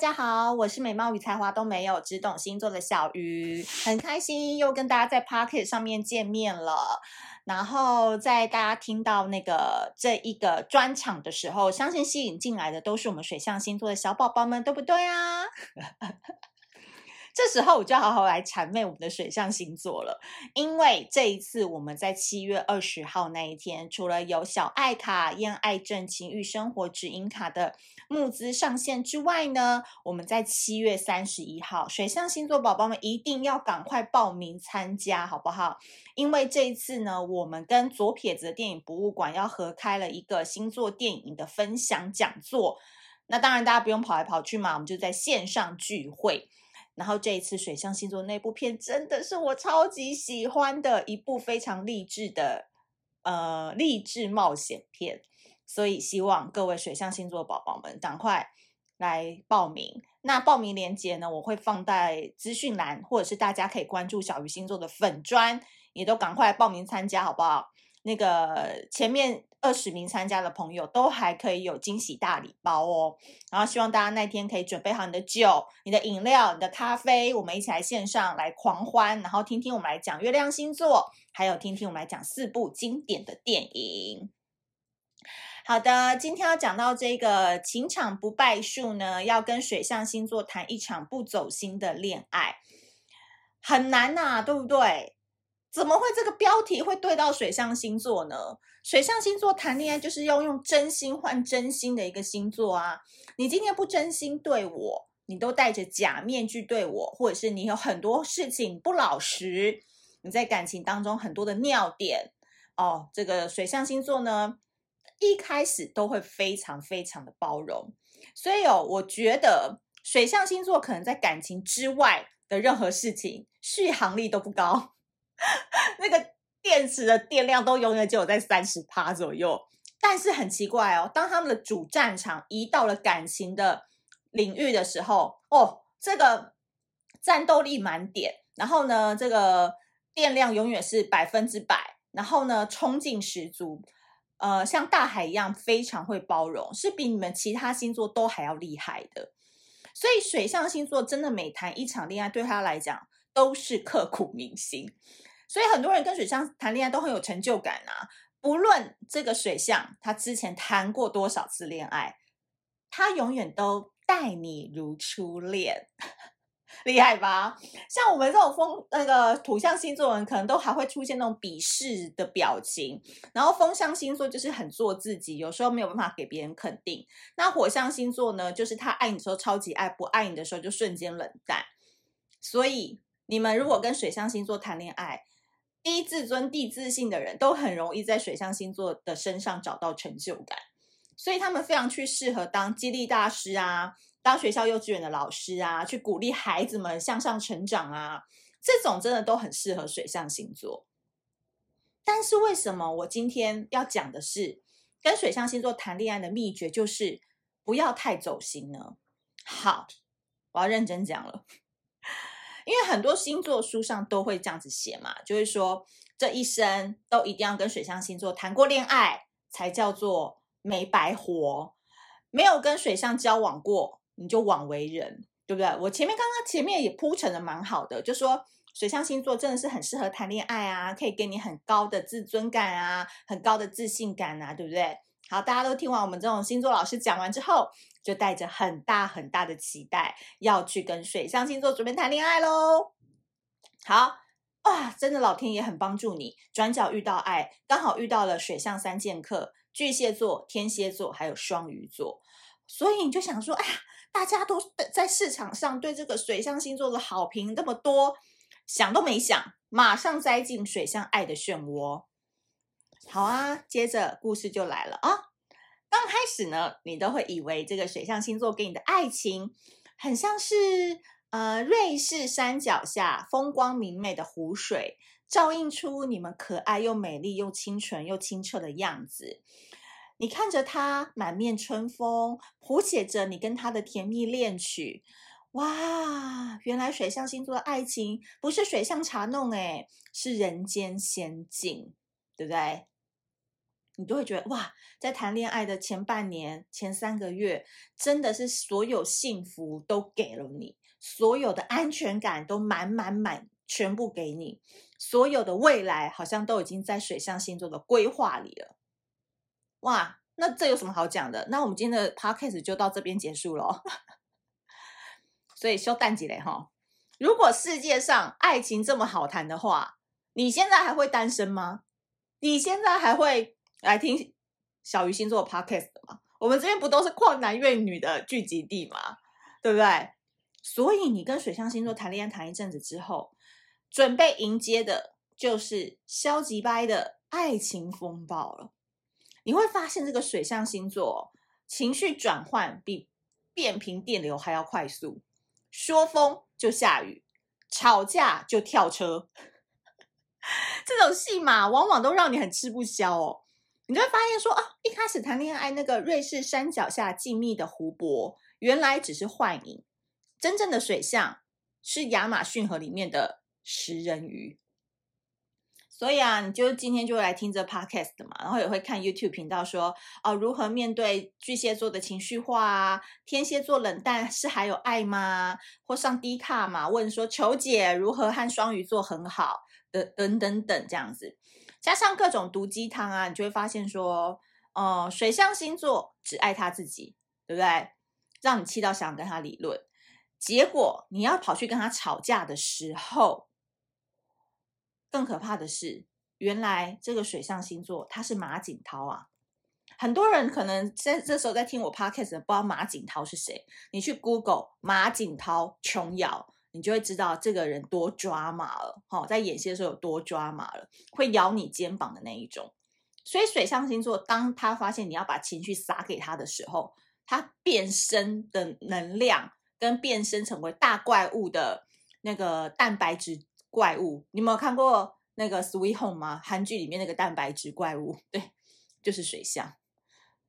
大家好，我是美貌与才华都没有，只懂星座的小鱼，很开心又跟大家在 Pocket 上面见面了。然后在大家听到那个这一个专场的时候，相信吸引进来的都是我们水象星座的小宝宝们，对不对啊？这时候我就好好来谄媚我们的水象星座了，因为这一次我们在七月二十号那一天，除了有小爱卡、恋爱症情欲生活指引卡的募资上线之外呢，我们在七月三十一号，水象星座宝宝们一定要赶快报名参加，好不好？因为这一次呢，我们跟左撇子的电影博物馆要合开了一个星座电影的分享讲座，那当然大家不用跑来跑去嘛，我们就在线上聚会。然后这一次水象星座那部片真的是我超级喜欢的一部非常励志的呃励志冒险片，所以希望各位水象星座宝宝们赶快来报名。那报名链接呢，我会放在资讯栏，或者是大家可以关注小鱼星座的粉专，也都赶快报名参加，好不好？那个前面二十名参加的朋友都还可以有惊喜大礼包哦，然后希望大家那天可以准备好你的酒、你的饮料、你的咖啡，我们一起来线上来狂欢，然后听听我们来讲月亮星座，还有听听我们来讲四部经典的电影。好的，今天要讲到这个情场不败术呢，要跟水象星座谈一场不走心的恋爱，很难呐，对不对？怎么会这个标题会对到水象星座呢？水象星座谈恋爱就是要用真心换真心的一个星座啊！你今天不真心对我，你都戴着假面具对我，或者是你有很多事情不老实，你在感情当中很多的尿点哦。这个水象星座呢，一开始都会非常非常的包容，所以哦，我觉得水象星座可能在感情之外的任何事情续航力都不高。那个电池的电量都永远只有在三十趴左右，但是很奇怪哦，当他们的主战场移到了感情的领域的时候，哦，这个战斗力满点，然后呢，这个电量永远是百分之百，然后呢，冲劲十足，呃，像大海一样非常会包容，是比你们其他星座都还要厉害的。所以水象星座真的每谈一场恋爱，对他来讲都是刻骨铭心。所以很多人跟水象谈恋爱都很有成就感啊！不论这个水象他之前谈过多少次恋爱，他永远都待你如初恋，厉害吧？像我们这种风那个土象星座人，可能都还会出现那种鄙视的表情。然后风象星座就是很做自己，有时候没有办法给别人肯定。那火象星座呢，就是他爱你的时候超级爱，不爱你的时候就瞬间冷淡。所以你们如果跟水象星座谈恋爱，低自尊、低自信的人都很容易在水象星座的身上找到成就感，所以他们非常去适合当激励大师啊，当学校幼稚园的老师啊，去鼓励孩子们向上成长啊，这种真的都很适合水象星座。但是为什么我今天要讲的是跟水象星座谈恋爱的秘诀，就是不要太走心呢？好，我要认真讲了。因为很多星座书上都会这样子写嘛，就是说这一生都一定要跟水象星座谈过恋爱，才叫做没白活。没有跟水象交往过，你就枉为人，对不对？我前面刚刚前面也铺陈的蛮好的，就说水象星座真的是很适合谈恋爱啊，可以给你很高的自尊感啊，很高的自信感啊，对不对？好，大家都听完我们这种星座老师讲完之后。就带着很大很大的期待，要去跟水象星座准备谈恋爱喽。好啊，真的老天爷很帮助你，转角遇到爱，刚好遇到了水象三剑客：巨蟹座、天蝎座，还有双鱼座。所以你就想说，哎呀，大家都在市场上对这个水象星座的好评那么多，想都没想，马上栽进水象爱的漩涡。好啊，接着故事就来了啊。刚开始呢，你都会以为这个水象星座给你的爱情，很像是呃瑞士山脚下风光明媚的湖水，照映出你们可爱又美丽又清纯又清澈的样子。你看着他满面春风，谱写着你跟他的甜蜜恋曲。哇，原来水象星座的爱情不是水象茶弄，诶，是人间仙境，对不对？你都会觉得哇，在谈恋爱的前半年、前三个月，真的是所有幸福都给了你，所有的安全感都满满满，全部给你，所有的未来好像都已经在水象星座的规划里了。哇，那这有什么好讲的？那我们今天的 podcast 就到这边结束了。所以修淡季嘞哈，如果世界上爱情这么好谈的话，你现在还会单身吗？你现在还会来听小鱼星座 podcast 嘛？我们这边不都是旷男怨女的聚集地嘛？对不对？所以你跟水象星座谈恋爱谈一阵子之后，准备迎接的就是消极掰的爱情风暴了。你会发现，这个水象星座情绪转换比变频电流还要快速。说风就下雨，吵架就跳车，这种戏码往往都让你很吃不消哦。你就会发现说啊，一开始谈恋爱那个瑞士山脚下静谧的湖泊，原来只是幻影，真正的水象是亚马逊河里面的食人鱼。所以啊，你就今天就来听这 podcast 嘛，然后也会看 YouTube 频道说，哦，如何面对巨蟹座的情绪化啊？天蝎座冷淡是还有爱吗？或上 D 卡嘛，问说求解如何和双鱼座很好的等等等这样子，加上各种毒鸡汤啊，你就会发现说，哦、呃，水象星座只爱他自己，对不对？让你气到想跟他理论，结果你要跑去跟他吵架的时候。更可怕的是，原来这个水象星座他是马景涛啊！很多人可能在这时候在听我 podcast，不知道马景涛是谁。你去 Google 马景涛琼瑶，你就会知道这个人多抓马了。哈，在演戏的时候有多抓马了，会咬你肩膀的那一种。所以水象星座，当他发现你要把情绪撒给他的时候，他变身的能量跟变身成为大怪物的那个蛋白质。怪物，你有没有看过那个《Sweet Home》吗？韩剧里面那个蛋白质怪物，对，就是水象，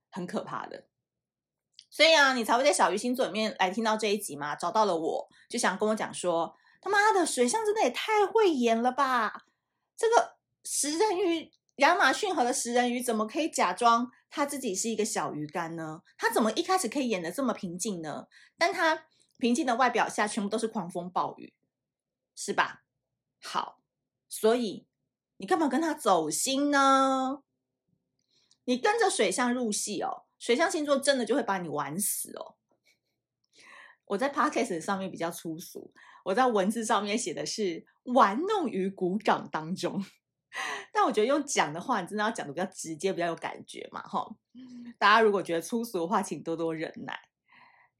很可怕的。所以啊，你才会在小鱼星座里面来听到这一集嘛，找到了我，就想跟我讲说，他妈的，水象真的也太会演了吧？这个食人鱼，亚马逊河的食人鱼，怎么可以假装他自己是一个小鱼干呢？他怎么一开始可以演得这么平静呢？但他平静的外表下，全部都是狂风暴雨，是吧？好，所以你干嘛跟他走心呢？你跟着水象入戏哦，水象星座真的就会把你玩死哦。我在 podcast 上面比较粗俗，我在文字上面写的是玩弄于股掌当中。但我觉得用讲的话，你真的要讲的比较直接，比较有感觉嘛，哈。大家如果觉得粗俗的话，请多多忍耐，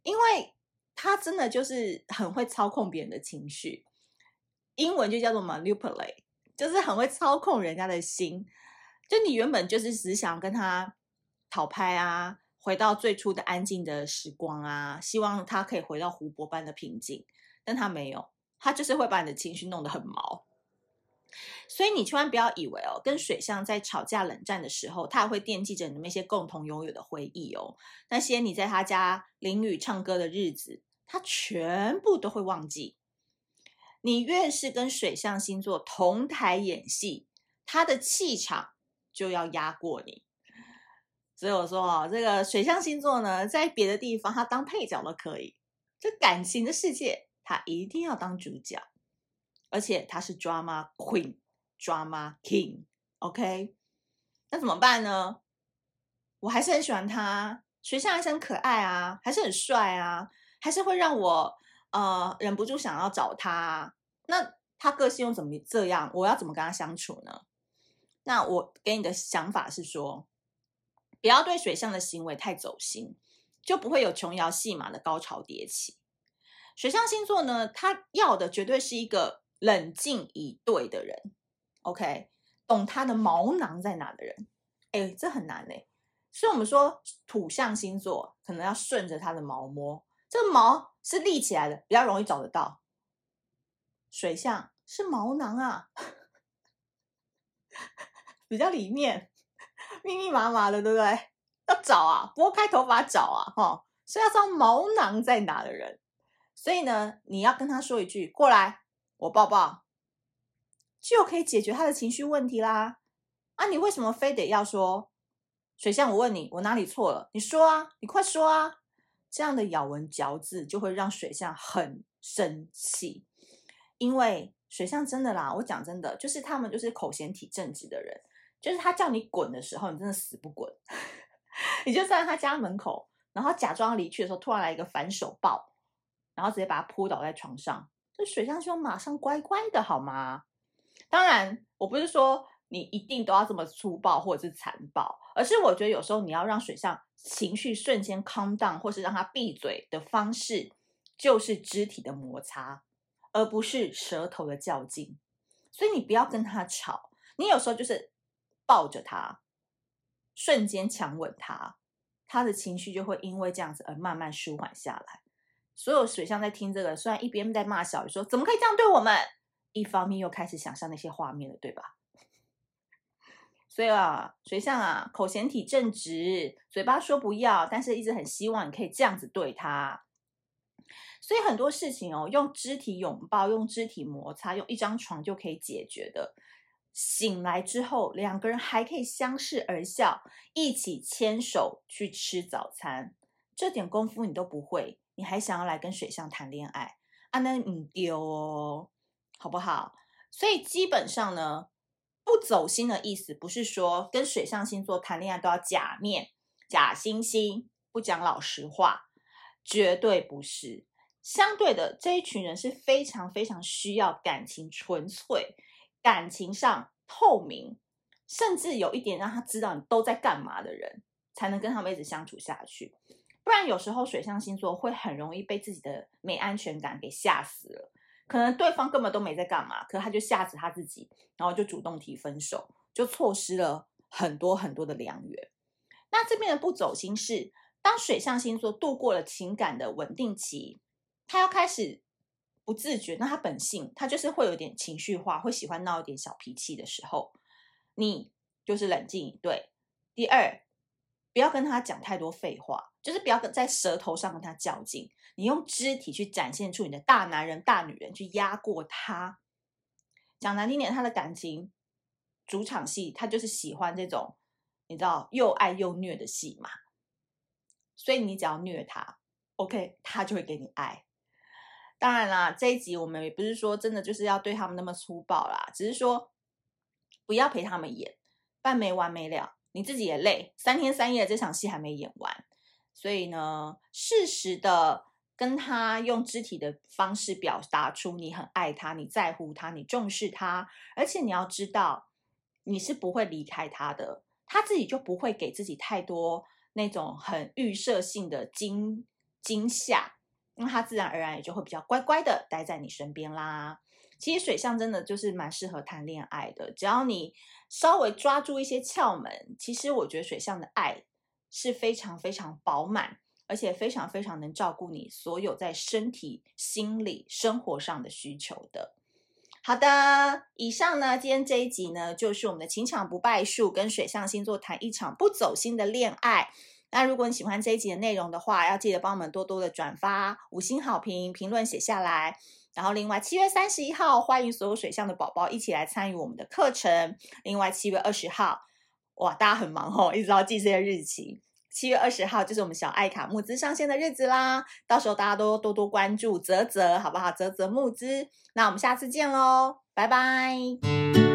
因为他真的就是很会操控别人的情绪。英文就叫做 manipulate，就是很会操控人家的心。就你原本就是只想跟他讨拍啊，回到最初的安静的时光啊，希望他可以回到湖泊般的平静，但他没有，他就是会把你的情绪弄得很毛。所以你千万不要以为哦，跟水象在吵架冷战的时候，他还会惦记着你们那些共同拥有的回忆哦，那些你在他家淋雨唱歌的日子，他全部都会忘记。你越是跟水象星座同台演戏，他的气场就要压过你。所以我说啊，这个水象星座呢，在别的地方他当配角都可以，这感情的世界他一定要当主角，而且他是 drama queen、drama king，OK？那怎么办呢？我还是很喜欢他，水象还是很可爱啊，还是很帅啊，还是会让我。呃，忍不住想要找他，那他个性又怎么这样？我要怎么跟他相处呢？那我给你的想法是说，不要对水象的行为太走心，就不会有琼瑶戏码的高潮迭起。水象星座呢，他要的绝对是一个冷静以对的人，OK，懂他的毛囊在哪的人。哎，这很难嘞。所以我们说土象星座可能要顺着他的毛摸。这个毛是立起来的，比较容易找得到。水象是毛囊啊，比较里面 密密麻麻的，对不对？要找啊，拨开头发找啊，哈，所以要知道毛囊在哪的人。所以呢，你要跟他说一句“过来，我抱抱”，就可以解决他的情绪问题啦。啊，你为什么非得要说水象，我问你，我哪里错了？你说啊，你快说啊！这样的咬文嚼字就会让水象很生气，因为水象真的啦，我讲真的，就是他们就是口嫌体正直的人，就是他叫你滚的时候，你真的死不滚，你就站在他家门口，然后假装离去的时候，突然来一个反手抱，然后直接把他扑倒在床上，这水象就马上乖乖的好吗？当然，我不是说。你一定都要这么粗暴或者是残暴，而是我觉得有时候你要让水象情绪瞬间 calm down，或是让他闭嘴的方式，就是肢体的摩擦，而不是舌头的较劲。所以你不要跟他吵，你有时候就是抱着他，瞬间强吻他，他的情绪就会因为这样子而慢慢舒缓下来。所有水象在听这个，虽然一边在骂小鱼说怎么可以这样对我们，一方面又开始想象那些画面了，对吧？所以啊，水象啊，口嫌体正直，嘴巴说不要，但是一直很希望你可以这样子对他。所以很多事情哦，用肢体拥抱，用肢体摩擦，用一张床就可以解决的。醒来之后，两个人还可以相视而笑，一起牵手去吃早餐。这点功夫你都不会，你还想要来跟水象谈恋爱？啊，那你丢哦，好不好？所以基本上呢。不走心的意思不是说跟水象星座谈恋爱都要假面、假惺惺，不讲老实话，绝对不是。相对的，这一群人是非常非常需要感情纯粹、感情上透明，甚至有一点让他知道你都在干嘛的人，才能跟他们一直相处下去。不然，有时候水象星座会很容易被自己的没安全感给吓死了。可能对方根本都没在干嘛，可他就吓死他自己，然后就主动提分手，就错失了很多很多的良缘。那这边的不走心是，当水象星座度过了情感的稳定期，他要开始不自觉，那他本性他就是会有点情绪化，会喜欢闹一点小脾气的时候，你就是冷静以对。第二，不要跟他讲太多废话，就是不要跟在舌头上跟他较劲。你用肢体去展现出你的大男人、大女人，去压过他。讲难听点，他的感情主场戏，他就是喜欢这种，你知道又爱又虐的戏嘛。所以你只要虐他，OK，他就会给你爱。当然啦，这一集我们也不是说真的就是要对他们那么粗暴啦，只是说不要陪他们演，不然没完没了，你自己也累，三天三夜这场戏还没演完。所以呢，适时的。跟他用肢体的方式表达出你很爱他，你在乎他，你重视他，而且你要知道你是不会离开他的，他自己就不会给自己太多那种很预设性的惊惊吓，那他自然而然也就会比较乖乖的待在你身边啦。其实水象真的就是蛮适合谈恋爱的，只要你稍微抓住一些窍门，其实我觉得水象的爱是非常非常饱满。而且非常非常能照顾你所有在身体、心理、生活上的需求的。好的，以上呢，今天这一集呢，就是我们的情场不败术，跟水象星座谈一场不走心的恋爱。那如果你喜欢这一集的内容的话，要记得帮我们多多的转发、五星好评、评论写下来。然后另外七月三十一号，欢迎所有水象的宝宝一起来参与我们的课程。另外七月二十号，哇，大家很忙哦，一直要记这些日期。七月二十号就是我们小爱卡募资上线的日子啦，到时候大家都多多关注泽泽，好不好？泽泽募资，那我们下次见喽，拜拜。